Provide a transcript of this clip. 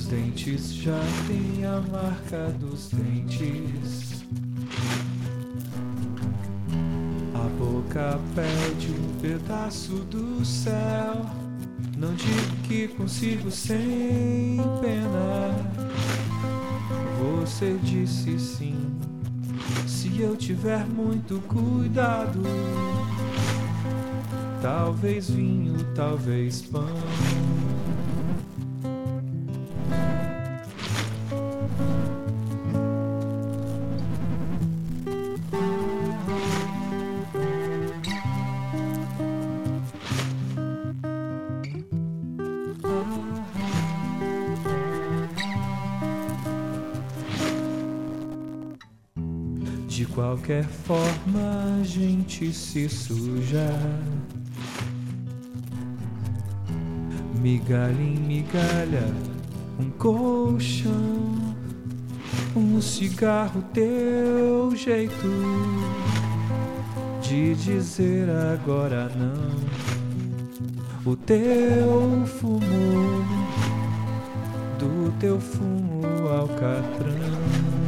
dentes já têm a marca dos dentes. A boca pede um pedaço do céu. Não digo que consigo sem pena. Você disse sim. Se eu tiver muito cuidado, talvez vinho, talvez pão. De qualquer forma a gente se suja. Migalha em migalha, um colchão, um cigarro, teu jeito de dizer agora não. O teu fumo, do teu fumo alcatrão.